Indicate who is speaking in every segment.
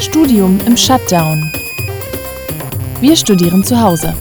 Speaker 1: Studium im Shutdown. Wir studieren zu Hause.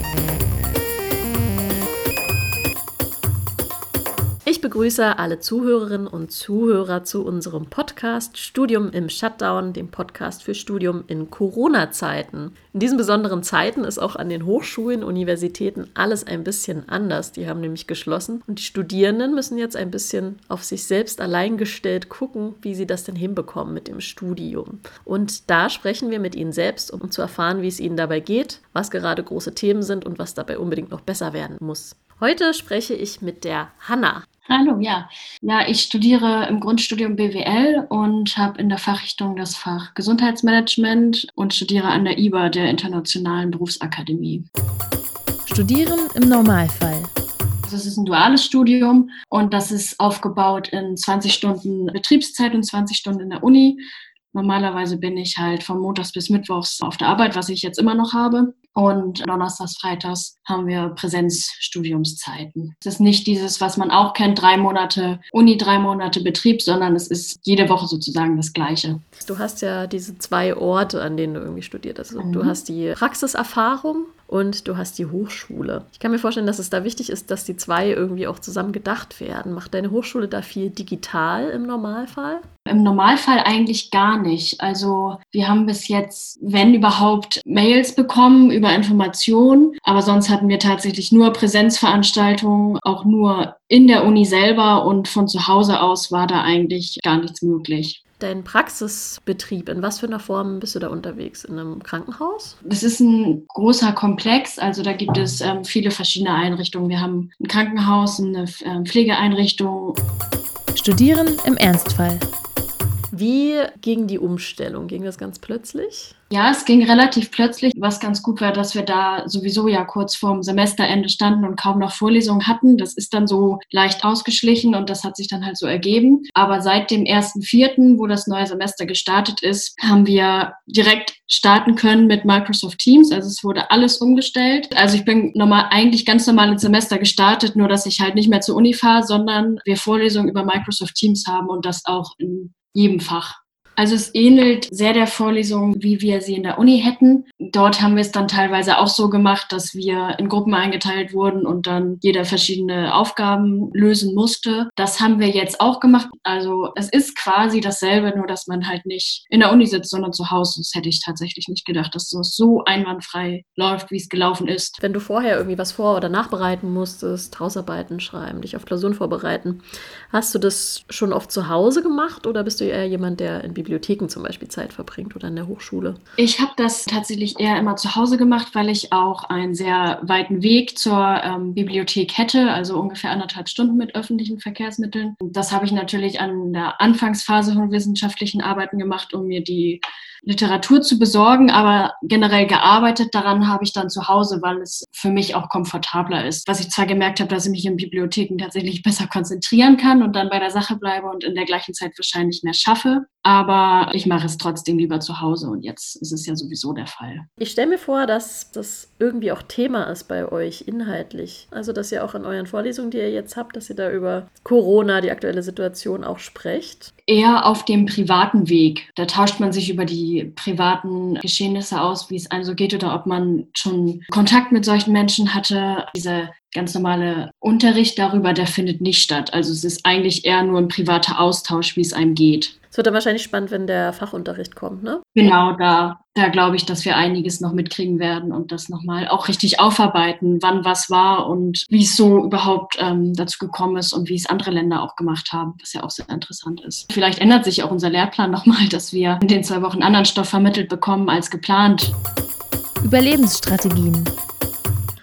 Speaker 2: Begrüße alle Zuhörerinnen und Zuhörer zu unserem Podcast Studium im Shutdown, dem Podcast für Studium in Corona-Zeiten. In diesen besonderen Zeiten ist auch an den Hochschulen, Universitäten alles ein bisschen anders. Die haben nämlich geschlossen und die Studierenden müssen jetzt ein bisschen auf sich selbst allein gestellt gucken, wie sie das denn hinbekommen mit dem Studium. Und da sprechen wir mit ihnen selbst, um zu erfahren, wie es ihnen dabei geht, was gerade große Themen sind und was dabei unbedingt noch besser werden muss. Heute spreche ich mit der Hanna.
Speaker 3: Hallo, ja. Ja, ich studiere im Grundstudium BWL und habe in der Fachrichtung das Fach Gesundheitsmanagement und studiere an der IBA, der Internationalen Berufsakademie.
Speaker 1: Studieren im Normalfall.
Speaker 3: Das also ist ein duales Studium und das ist aufgebaut in 20 Stunden Betriebszeit und 20 Stunden in der Uni. Normalerweise bin ich halt von Montags bis Mittwochs auf der Arbeit, was ich jetzt immer noch habe. Und donnerstags, freitags haben wir Präsenzstudiumszeiten. Es ist nicht dieses, was man auch kennt, drei Monate Uni, drei Monate Betrieb, sondern es ist jede Woche sozusagen das Gleiche.
Speaker 2: Du hast ja diese zwei Orte, an denen du irgendwie studiert hast. Mhm. Du hast die Praxiserfahrung und du hast die Hochschule. Ich kann mir vorstellen, dass es da wichtig ist, dass die zwei irgendwie auch zusammen gedacht werden. Macht deine Hochschule da viel digital im Normalfall?
Speaker 3: Im Normalfall eigentlich gar nicht. Also wir haben bis jetzt, wenn überhaupt, Mails bekommen über Informationen, aber sonst hatten wir tatsächlich nur Präsenzveranstaltungen, auch nur in der Uni selber und von zu Hause aus war da eigentlich gar nichts möglich
Speaker 2: dein Praxisbetrieb? In was für einer Form bist du da unterwegs? In einem Krankenhaus?
Speaker 3: Das ist ein großer Komplex. Also da gibt es ähm, viele verschiedene Einrichtungen. Wir haben ein Krankenhaus, eine äh, Pflegeeinrichtung.
Speaker 1: Studieren im Ernstfall.
Speaker 2: Wie ging die Umstellung? Ging das ganz plötzlich?
Speaker 3: Ja, es ging relativ plötzlich. Was ganz gut war, dass wir da sowieso ja kurz vorm Semesterende standen und kaum noch Vorlesungen hatten. Das ist dann so leicht ausgeschlichen und das hat sich dann halt so ergeben. Aber seit dem ersten Vierten, wo das neue Semester gestartet ist, haben wir direkt starten können mit Microsoft Teams. Also es wurde alles umgestellt. Also ich bin normal, eigentlich ganz normal ins Semester gestartet, nur dass ich halt nicht mehr zur Uni fahre, sondern wir Vorlesungen über Microsoft Teams haben und das auch in jedem Fach. Also es ähnelt sehr der Vorlesung, wie wir sie in der Uni hätten. Dort haben wir es dann teilweise auch so gemacht, dass wir in Gruppen eingeteilt wurden und dann jeder verschiedene Aufgaben lösen musste. Das haben wir jetzt auch gemacht. Also es ist quasi dasselbe, nur dass man halt nicht in der Uni sitzt, sondern zu Hause. Das hätte ich tatsächlich nicht gedacht, dass es so einwandfrei läuft, wie es gelaufen ist.
Speaker 2: Wenn du vorher irgendwie was vor- oder nachbereiten musstest, Hausarbeiten schreiben, dich auf Klausuren vorbereiten, hast du das schon oft zu Hause gemacht oder bist du eher jemand, der in Bibliotheken Bibliotheken zum Beispiel Zeit verbringt oder in der Hochschule?
Speaker 3: Ich habe das tatsächlich eher immer zu Hause gemacht, weil ich auch einen sehr weiten Weg zur ähm, Bibliothek hätte, also ungefähr anderthalb Stunden mit öffentlichen Verkehrsmitteln. Das habe ich natürlich an der Anfangsphase von wissenschaftlichen Arbeiten gemacht, um mir die Literatur zu besorgen, aber generell gearbeitet daran habe ich dann zu Hause, weil es für mich auch komfortabler ist. Was ich zwar gemerkt habe, dass ich mich in Bibliotheken tatsächlich besser konzentrieren kann und dann bei der Sache bleibe und in der gleichen Zeit wahrscheinlich mehr schaffe, aber ich mache es trotzdem lieber zu Hause und jetzt ist es ja sowieso der Fall.
Speaker 2: Ich stelle mir vor, dass das irgendwie auch Thema ist bei euch inhaltlich. Also, dass ihr auch in euren Vorlesungen, die ihr jetzt habt, dass ihr da über Corona, die aktuelle Situation auch sprecht.
Speaker 3: Eher auf dem privaten Weg. Da tauscht man sich über die privaten Geschehnisse aus, wie es einem so geht oder ob man schon Kontakt mit solchen Menschen hatte. Dieser ganz normale Unterricht darüber, der findet nicht statt. Also es ist eigentlich eher nur ein privater Austausch, wie es einem geht.
Speaker 2: Es wird dann wahrscheinlich spannend, wenn der Fachunterricht kommt, ne?
Speaker 3: Genau, da, da glaube ich, dass wir einiges noch mitkriegen werden und das nochmal auch richtig aufarbeiten, wann was war und wie es so überhaupt ähm, dazu gekommen ist und wie es andere Länder auch gemacht haben, was ja auch sehr interessant ist. Vielleicht ändert sich auch unser Lehrplan nochmal, dass wir in den zwei Wochen anderen Stoff vermittelt bekommen als geplant.
Speaker 1: Überlebensstrategien.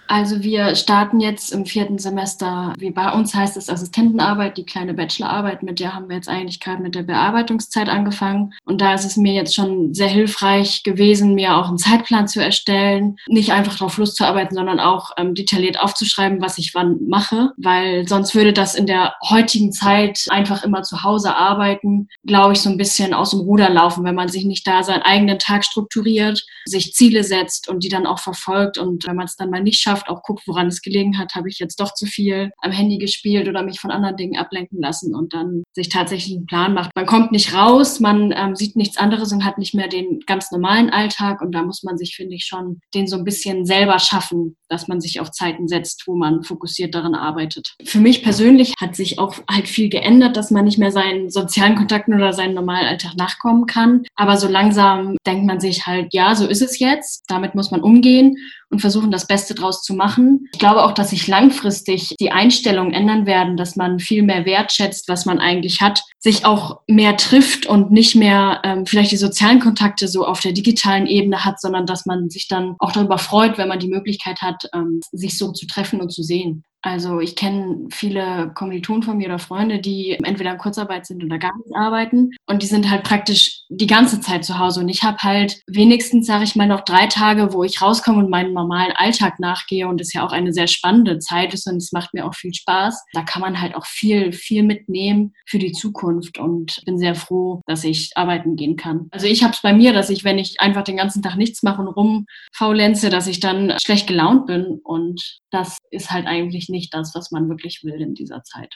Speaker 3: Also wir starten jetzt im vierten Semester, wie bei uns heißt es Assistentenarbeit, die kleine Bachelorarbeit, mit der haben wir jetzt eigentlich gerade mit der Bearbeitungszeit angefangen. Und da ist es mir jetzt schon sehr hilfreich gewesen, mir auch einen Zeitplan zu erstellen, nicht einfach drauf loszuarbeiten, sondern auch ähm, detailliert aufzuschreiben, was ich wann mache, weil sonst würde das in der heutigen Zeit einfach immer zu Hause arbeiten, glaube ich, so ein bisschen aus dem Ruder laufen, wenn man sich nicht da seinen eigenen Tag strukturiert, sich Ziele setzt und die dann auch verfolgt. Und wenn man es dann mal nicht schafft, geschafft, auch guckt, woran es gelegen hat, habe ich jetzt doch zu viel am Handy gespielt oder mich von anderen Dingen ablenken lassen und dann sich tatsächlich einen Plan macht. Man kommt nicht raus, man ähm, sieht nichts anderes und hat nicht mehr den ganz normalen Alltag und da muss man sich, finde ich, schon den so ein bisschen selber schaffen, dass man sich auf Zeiten setzt, wo man fokussiert daran arbeitet. Für mich persönlich hat sich auch halt viel geändert, dass man nicht mehr seinen sozialen Kontakten oder seinen normalen Alltag nachkommen kann. Aber so langsam denkt man sich halt, ja, so ist es jetzt. Damit muss man umgehen und versuchen, das Beste draus zu machen. Ich glaube auch, dass sich langfristig die Einstellungen ändern werden, dass man viel mehr wertschätzt, was man eigentlich hat, sich auch mehr trifft und nicht mehr ähm, vielleicht die sozialen Kontakte so auf der digitalen Ebene hat, sondern dass man sich dann auch darüber freut, wenn man die Möglichkeit hat, ähm, sich so zu treffen und zu sehen. Also ich kenne viele Kommilitonen von mir oder Freunde, die entweder in Kurzarbeit sind oder gar nicht arbeiten. Und die sind halt praktisch die ganze Zeit zu Hause. Und ich habe halt wenigstens, sage ich mal, noch drei Tage, wo ich rauskomme und meinen normalen Alltag nachgehe. Und es ja auch eine sehr spannende Zeit ist und es macht mir auch viel Spaß. Da kann man halt auch viel, viel mitnehmen für die Zukunft. Und bin sehr froh, dass ich arbeiten gehen kann. Also ich habe es bei mir, dass ich, wenn ich einfach den ganzen Tag nichts mache und rumfaulenze, dass ich dann schlecht gelaunt bin. Und das ist halt eigentlich nicht das, was man wirklich will in dieser Zeit.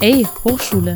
Speaker 1: Ey, Hochschule.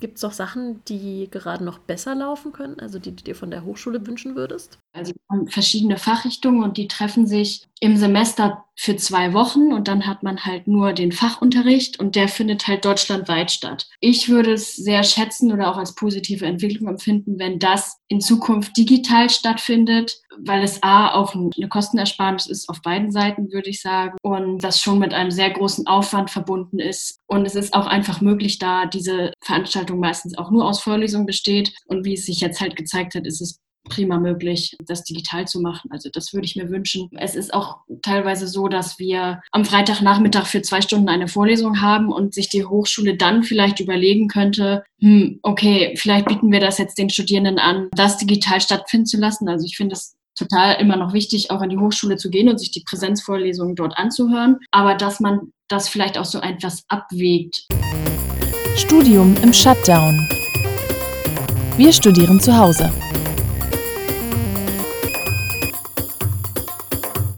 Speaker 2: Gibt es auch Sachen, die gerade noch besser laufen können, also die du dir von der Hochschule wünschen würdest?
Speaker 3: Also verschiedene Fachrichtungen und die treffen sich im Semester für zwei Wochen und dann hat man halt nur den Fachunterricht und der findet halt deutschlandweit statt. Ich würde es sehr schätzen oder auch als positive Entwicklung empfinden, wenn das in Zukunft digital stattfindet, weil es A auch eine Kostenersparnis ist auf beiden Seiten, würde ich sagen, und das schon mit einem sehr großen Aufwand verbunden ist. Und es ist auch einfach möglich, da diese Veranstaltung meistens auch nur aus Vorlesungen besteht. Und wie es sich jetzt halt gezeigt hat, ist es prima möglich, das digital zu machen. Also das würde ich mir wünschen. Es ist auch teilweise so, dass wir am Freitagnachmittag für zwei Stunden eine Vorlesung haben und sich die Hochschule dann vielleicht überlegen könnte, hm, okay, vielleicht bieten wir das jetzt den Studierenden an, das digital stattfinden zu lassen. Also ich finde es total immer noch wichtig, auch an die Hochschule zu gehen und sich die Präsenzvorlesungen dort anzuhören, aber dass man das vielleicht auch so etwas abwägt.
Speaker 1: Studium im Shutdown. Wir studieren zu Hause.